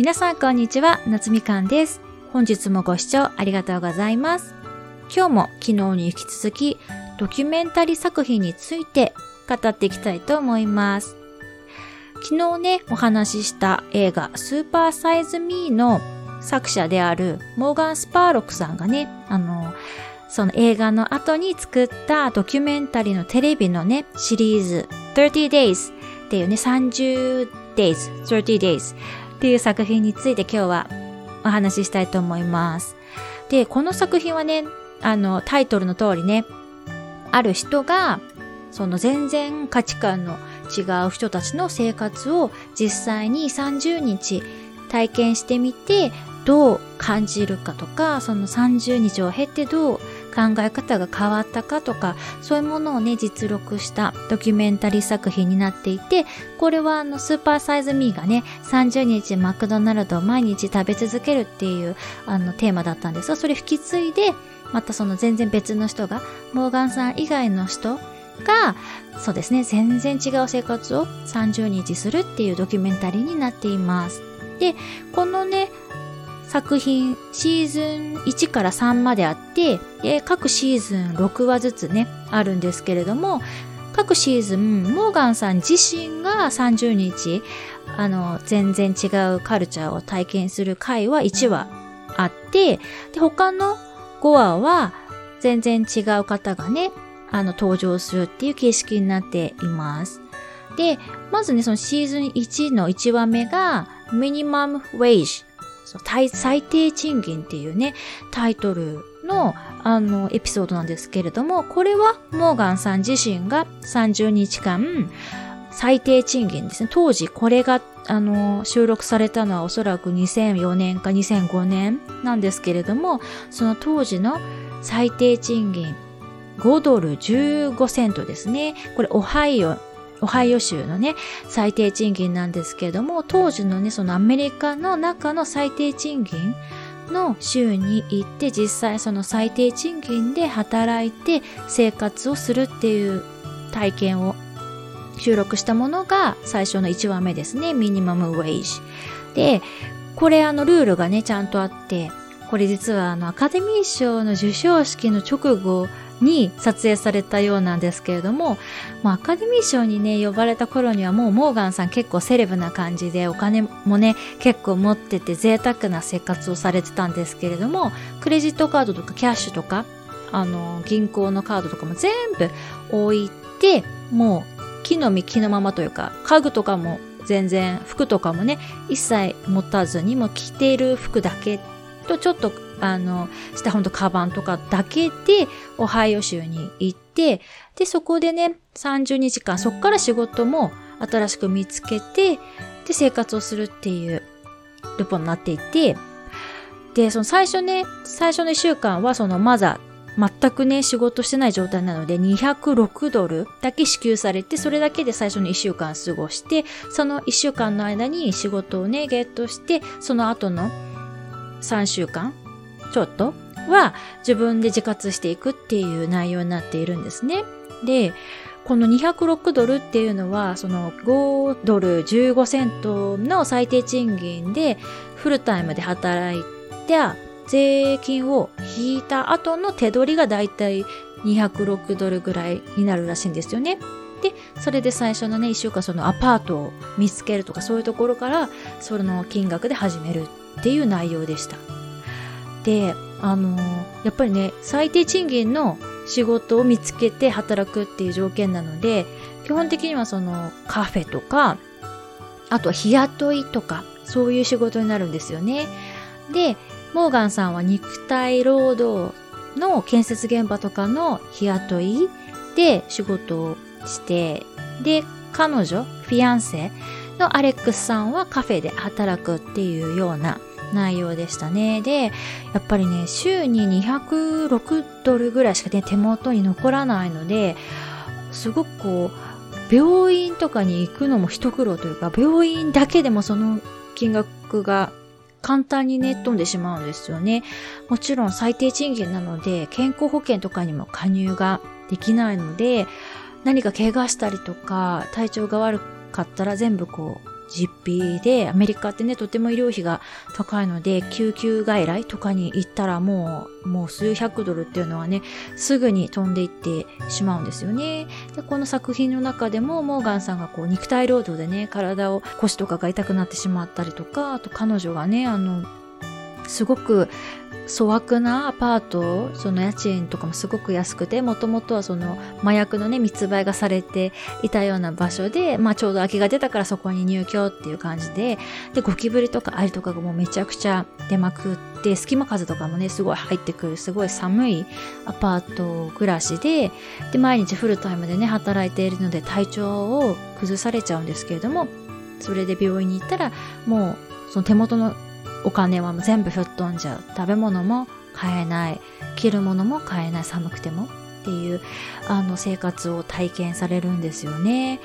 皆さんこんにちは、夏みかんです。本日もご視聴ありがとうございます。今日も昨日に引き続きドキュメンタリー作品について語っていきたいと思います。昨日ね、お話しした映画スーパーサイズミーの作者であるモーガン・スパーロックさんがね、あの、その映画の後に作ったドキュメンタリーのテレビのね、シリーズ30 days っていうね、30 days, 30 days っていう作品について今日はお話ししたいと思います。で、この作品はね、あの、タイトルの通りね、ある人が、その全然価値観の違う人たちの生活を実際に30日体験してみて、どう感じるかとか、その30日を経てどう考え方が変わったかとか、そういうものをね、実録したドキュメンタリー作品になっていて、これはあの、スーパーサイズミーがね、30日マクドナルドを毎日食べ続けるっていうあの、テーマだったんですが、それ引き継いで、またその全然別の人が、モーガンさん以外の人が、そうですね、全然違う生活を30日するっていうドキュメンタリーになっています。で、このね、作品シーズン1から3まであって、各シーズン6話ずつね、あるんですけれども、各シーズン、モーガンさん自身が30日、あの、全然違うカルチャーを体験する回は1話あって、で、他の5話は全然違う方がね、あの、登場するっていう形式になっています。で、まずね、そのシーズン1の1話目が、ミニマムウェイジ最低賃金っていうね、タイトルの、あの、エピソードなんですけれども、これはモーガンさん自身が30日間、最低賃金ですね。当時これが、あの、収録されたのはおそらく2004年か2005年なんですけれども、その当時の最低賃金5ドル15セントですね。これオハイオオハイオ州のね、最低賃金なんですけれども、当時のね、そのアメリカの中の最低賃金の州に行って実際その最低賃金で働いて生活をするっていう体験を収録したものが最初の1話目ですね。ミニマムウェイジ。で、これあのルールがね、ちゃんとあって、これ実はあのアカデミー賞の授賞式の直後に撮影されたようなんですけれども、まあ、アカデミー賞にね、呼ばれた頃にはもうモーガンさん結構セレブな感じでお金もね、結構持ってて贅沢な生活をされてたんですけれども、クレジットカードとかキャッシュとか、あの、銀行のカードとかも全部置いて、もう木の実木のままというか、家具とかも全然服とかもね、一切持たずにも着ている服だけとちょっとあの、したほんとカバンとかだけで、オハイオ州に行って、で、そこでね、30日間、そこから仕事も新しく見つけて、で、生活をするっていうルポになっていて、で、その最初ね、最初の1週間はそのまだ全くね、仕事してない状態なので、206ドルだけ支給されて、それだけで最初の1週間過ごして、その1週間の間に仕事をね、ゲットして、その後の3週間ちょっとは自分で自活していくっていう内容になっているんですね。で、この206ドルっていうのは、その5ドル15セントの最低賃金でフルタイムで働いて、税金を引いた後の手取りがだいたい206ドルぐらいになるらしいんですよね。で、それで最初のね、一週間そのアパートを見つけるとかそういうところから、その金額で始めるっていう内容でした。で、あのやっぱりね、最低賃金の仕事を見つけて働くっていう条件なので、基本的にはそのカフェとか、あとは日雇いとか、そういう仕事になるんですよね。で、モーガンさんは肉体労働の建設現場とかの日雇いで仕事をして、で、彼女、フィアンセのアレックスさんはカフェで働くっていうような内容でしたね。で、やっぱりね、週に206ドルぐらいしかね、手元に残らないので、すごくこう、病院とかに行くのも一苦労というか、病院だけでもその金額が簡単にね、飛んでしまうんですよね。もちろん最低賃金なので、健康保険とかにも加入ができないので、何か怪我したりとか、体調が悪かったら全部こう、実費で、アメリカってね、とても医療費が高いので、救急外来とかに行ったらもう、もう数百ドルっていうのはね、すぐに飛んでいってしまうんですよね。で、この作品の中でも、モーガンさんがこう、肉体労働でね、体を、腰とかが痛くなってしまったりとか、あと彼女がね、あの、すごく粗悪なアパート、その家賃とかもすごく安くて、もともとはその麻薬のね、密売がされていたような場所で、まあちょうど空きが出たからそこに入居っていう感じで、で、ゴキブリとかアリとかがもうめちゃくちゃ出まくって、隙間風とかもね、すごい入ってくる、すごい寒いアパート暮らしで、で、毎日フルタイムでね、働いているので体調を崩されちゃうんですけれども、それで病院に行ったら、もうその手元のお金は全部吹っ飛んじゃう。食べ物も買えない。着るものも買えない。寒くても。っていう、あの、生活を体験されるんですよね。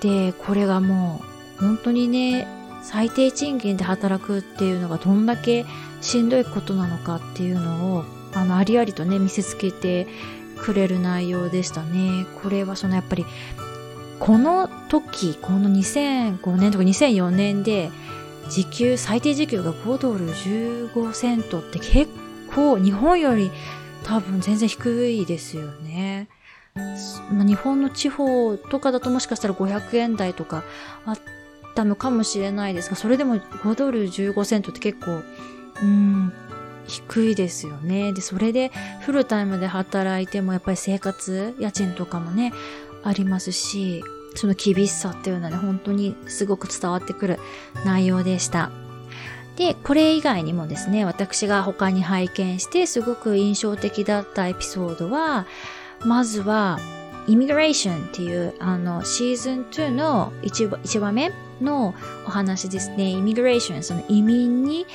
で、これがもう、本当にね、最低賃金で働くっていうのがどんだけしんどいことなのかっていうのを、あの、ありありとね、見せつけてくれる内容でしたね。これはそのやっぱり、この時、この2005年とか2004年で、時給、最低時給が5ドル15セントって結構日本より多分全然低いですよね。日本の地方とかだともしかしたら500円台とかあったのかもしれないですが、それでも5ドル15セントって結構、うん、低いですよね。で、それでフルタイムで働いてもやっぱり生活、家賃とかもね、ありますし、その厳しさっていうのはね、本当にすごく伝わってくる内容でした。で、これ以外にもですね、私が他に拝見してすごく印象的だったエピソードは、まずは、イミグレーションっていう、あの、シーズン2の 1, 1話目のお話ですね。イミグレーション、その移民に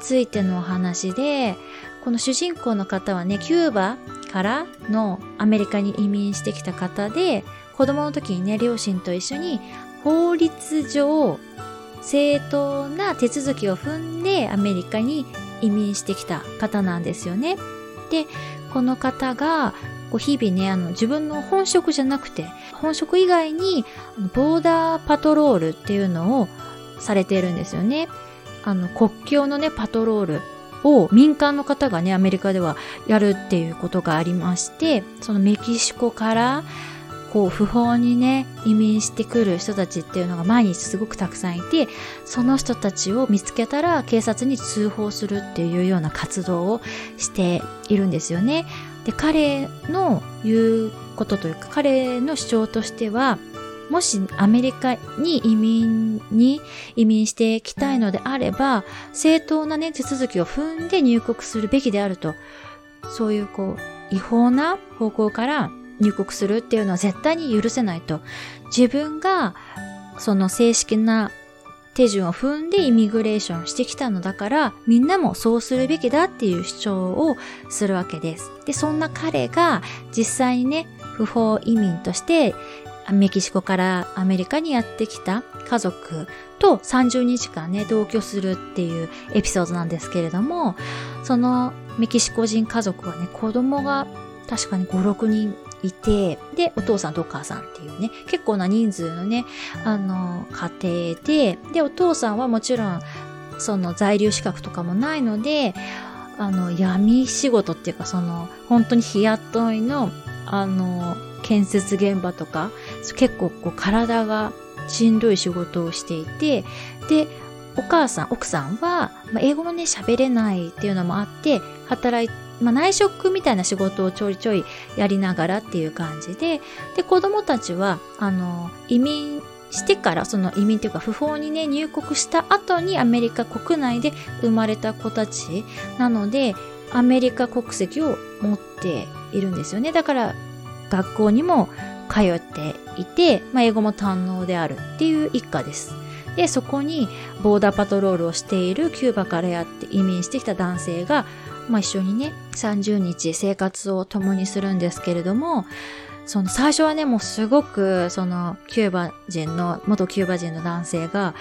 ついてのお話で、この主人公の方はね、キューバからのアメリカに移民してきた方で、子供の時にね、両親と一緒に法律上正当な手続きを踏んでアメリカに移民してきた方なんですよね。で、この方がこう日々ね、あの自分の本職じゃなくて、本職以外にボーダーパトロールっていうのをされているんですよね。あの国境のね、パトロールを民間の方がね、アメリカではやるっていうことがありまして、そのメキシコからこう不法にね移民してくる人たちっていうのが毎日すごくたくさんいてその人たちを見つけたら警察に通報するっていうような活動をしているんですよね。で彼の言うことというか彼の主張としてはもしアメリカに移民に移民していきたいのであれば正当なね手続きを踏んで入国するべきであるとそういうこう違法な方向から入国するっていうのは絶対に許せないと。自分がその正式な手順を踏んでイミグレーションしてきたのだから、みんなもそうするべきだっていう主張をするわけです。で、そんな彼が実際にね、不法移民としてメキシコからアメリカにやってきた家族と30日間ね、同居するっていうエピソードなんですけれども、そのメキシコ人家族はね、子供が確かに5、6人いて、で、お父さんとお母さんっていうね、結構な人数のね、あの、家庭で、で、お父さんはもちろん、その在留資格とかもないので、あの、闇仕事っていうか、その、本当に日雇いの、あの、建設現場とか、結構こう体がしんどい仕事をしていて、で、お母さん、奥さんは、まあ、英語もね、喋れないっていうのもあって、働い、まあ、内職みたいな仕事をちょいちょいやりながらっていう感じで、で、子供たちは、あの、移民してから、その移民というか不法にね、入国した後にアメリカ国内で生まれた子たちなので、アメリカ国籍を持っているんですよね。だから、学校にも通っていて、まあ、英語も堪能であるっていう一家です。で、そこにボーダーパトロールをしているキューバからやって移民してきた男性がまあ、一緒にね、30日生活を共にするんですけれども、その最初はね、もうすごく、その、キューバ人の、元キューバ人の男性が、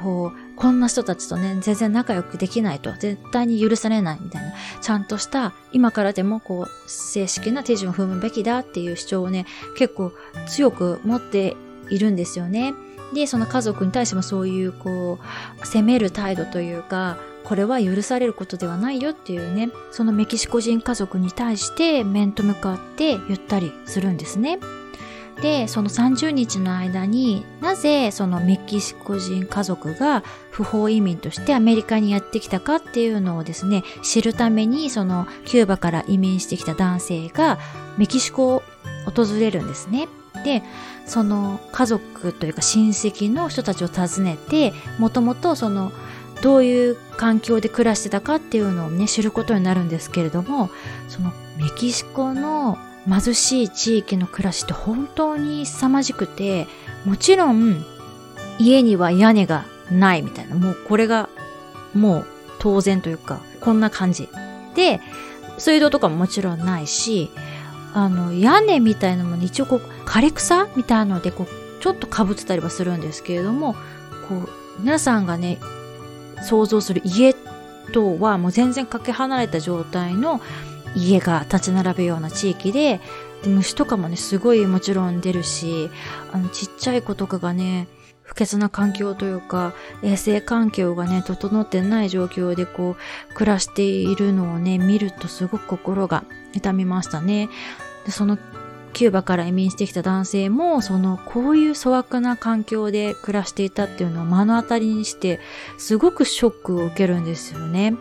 こう、こんな人たちとね、全然仲良くできないと、絶対に許されないみたいな、ちゃんとした、今からでもこう、正式な手順を踏むべきだっていう主張をね、結構強く持っているんですよね。で、その家族に対してもそういう、こう、責める態度というか、これは許されることではないよっていうね、そのメキシコ人家族に対して面と向かって言ったりするんですね。で、その30日の間になぜそのメキシコ人家族が不法移民としてアメリカにやってきたかっていうのをですね、知るためにそのキューバから移民してきた男性がメキシコを訪れるんですね。で、その家族というか親戚の人たちを訪ねて、もともとそのどういう環境で暮らしてたかっていうのをね、知ることになるんですけれども、そのメキシコの貧しい地域の暮らしって本当に凄まじくて、もちろん家には屋根がないみたいな、もうこれがもう当然というか、こんな感じ。で、水道とかももちろんないし、あの、屋根みたいなもの一応こう、枯れ草みたいなので、こう、ちょっと被ってたりはするんですけれども、こう、皆さんがね、想像する家とはもう全然かけ離れた状態の家が立ち並ぶような地域で、虫とかもね、すごいもちろん出るし、あの、ちっちゃい子とかがね、不潔な環境というか、衛生環境がね、整ってない状況でこう、暮らしているのをね、見るとすごく心が痛みましたね。でそのキューバから移民してきた男性も、その、こういう粗悪な環境で暮らしていたっていうのを目の当たりにして、すごくショックを受けるんですよね。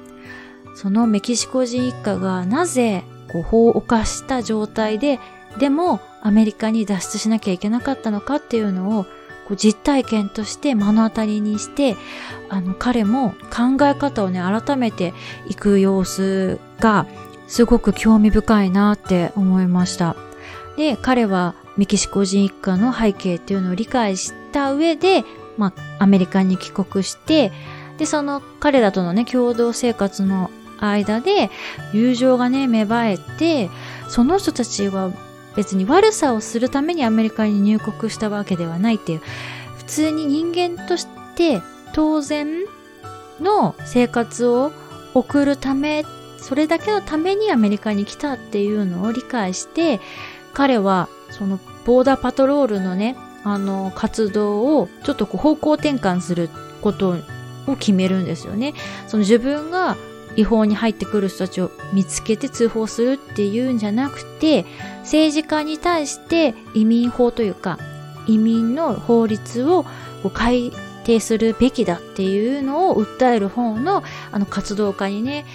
そのメキシコ人一家がなぜ、こう、法を犯した状態で、でもアメリカに脱出しなきゃいけなかったのかっていうのを、こう実体験として目の当たりにして、あの、彼も考え方をね、改めていく様子が、すごく興味深いなって思いました。で、彼はメキシコ人一家の背景っていうのを理解した上で、まあ、アメリカに帰国して、で、その彼らとのね、共同生活の間で、友情がね、芽生えて、その人たちは別に悪さをするためにアメリカに入国したわけではないっていう、普通に人間として当然の生活を送るため、それだけのためにアメリカに来たっていうのを理解して、彼は、その、ボーダーパトロールのね、あの、活動を、ちょっとこう方向転換することを決めるんですよね。その自分が違法に入ってくる人たちを見つけて通報するっていうんじゃなくて、政治家に対して移民法というか、移民の法律を改定するべきだっていうのを訴える方のあの活動家にね、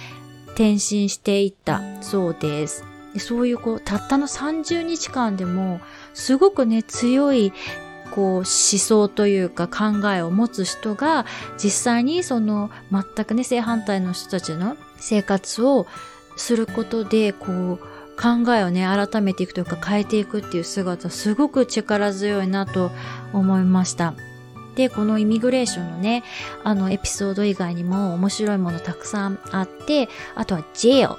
転身していったそうです。そういうこう、たったの30日間でも、すごくね、強い、こう、思想というか考えを持つ人が、実際にその、全くね、正反対の人たちの生活をすることで、こう、考えをね、改めていくというか変えていくっていう姿、すごく力強いなと思いました。で、このイミグレーションのね、あのエピソード以外にも面白いものたくさんあって、あとはジェオ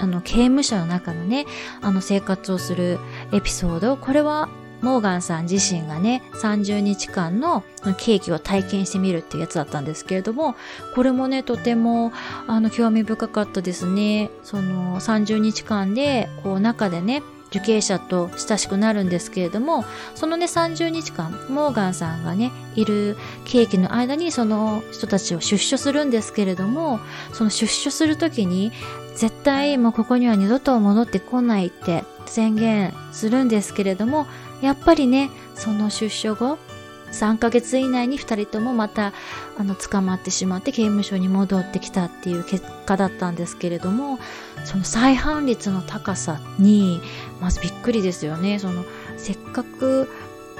あの、刑務所の中のね、あの生活をするエピソード、これはモーガンさん自身がね、30日間のケーキを体験してみるっていうやつだったんですけれども、これもね、とても、あの、興味深かったですね。その、30日間で、こう、中でね、受刑者と親しくなるんですけれども、そのね、30日間、モーガンさんがね、いるケーキの間にその人たちを出所するんですけれども、その出所するときに、絶対もうここには二度と戻ってこないって宣言するんですけれども、やっぱりね、その出所後、3ヶ月以内に2人ともまたあの捕まってしまって刑務所に戻ってきたっていう結果だったんですけれどもその再犯率の高さにまずびっくりですよね。そのせっかく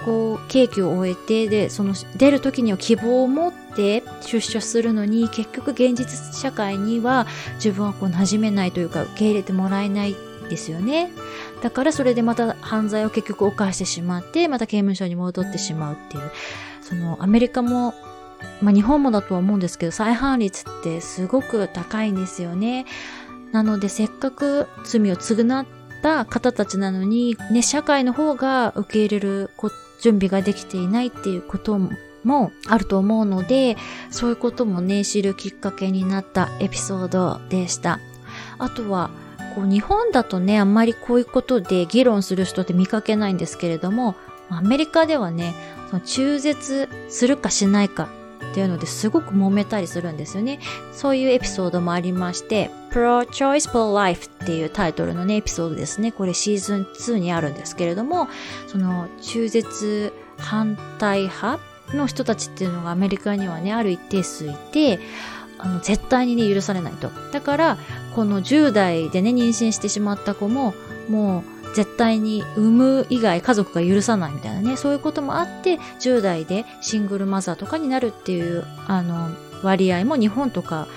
こう刑期を終えてでその出る時には希望を持って出所するのに結局現実社会には自分はこう馴染めないというか受け入れてもらえないですよね。だからそれでまた犯罪を結局犯してしまって、また刑務所に戻ってしまうっていう。そのアメリカも、まあ日本もだとは思うんですけど、再犯率ってすごく高いんですよね。なのでせっかく罪を償った方たちなのに、ね、社会の方が受け入れる準備ができていないっていうこともあると思うので、そういうこともね、知るきっかけになったエピソードでした。あとは、こう日本だとね、あんまりこういうことで議論する人って見かけないんですけれども、アメリカではね、その中絶するかしないかっていうのですごく揉めたりするんですよね。そういうエピソードもありまして、Pro-Choice for Life っていうタイトルのね、エピソードですね。これシーズン2にあるんですけれども、その中絶反対派の人たちっていうのがアメリカにはね、ある一定数いて、あの、絶対にね、許されないと。だから、この10代でね、妊娠してしまった子も、もう、絶対に産む以外家族が許さないみたいなね、そういうこともあって、10代でシングルマザーとかになるっていう、あの、割合も日本とか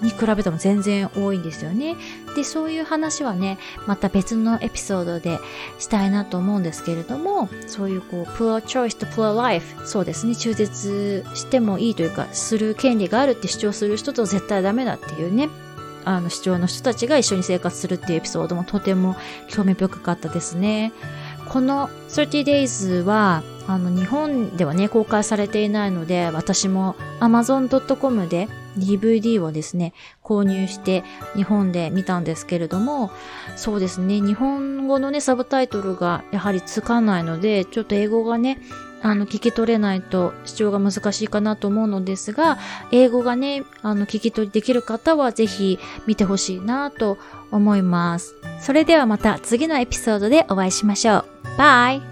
に比べても全然多いんですよね。で、そういう話はね、また別のエピソードでしたいなと思うんですけれども、そういうこう、poor choice と poor life、そうですね、中絶してもいいというか、する権利があるって主張する人と絶対ダメだっていうね、あの、主張の人たちが一緒に生活するっていうエピソードもとても興味深かったですね。この30 days は、あの、日本ではね、公開されていないので、私も amazon.com で DVD をですね、購入して日本で見たんですけれども、そうですね、日本語のね、サブタイトルがやはりつかないので、ちょっと英語がね、あの、聞き取れないと視聴が難しいかなと思うのですが、英語がね、あの、聞き取りできる方はぜひ見てほしいなと思います。それではまた次のエピソードでお会いしましょう。バイ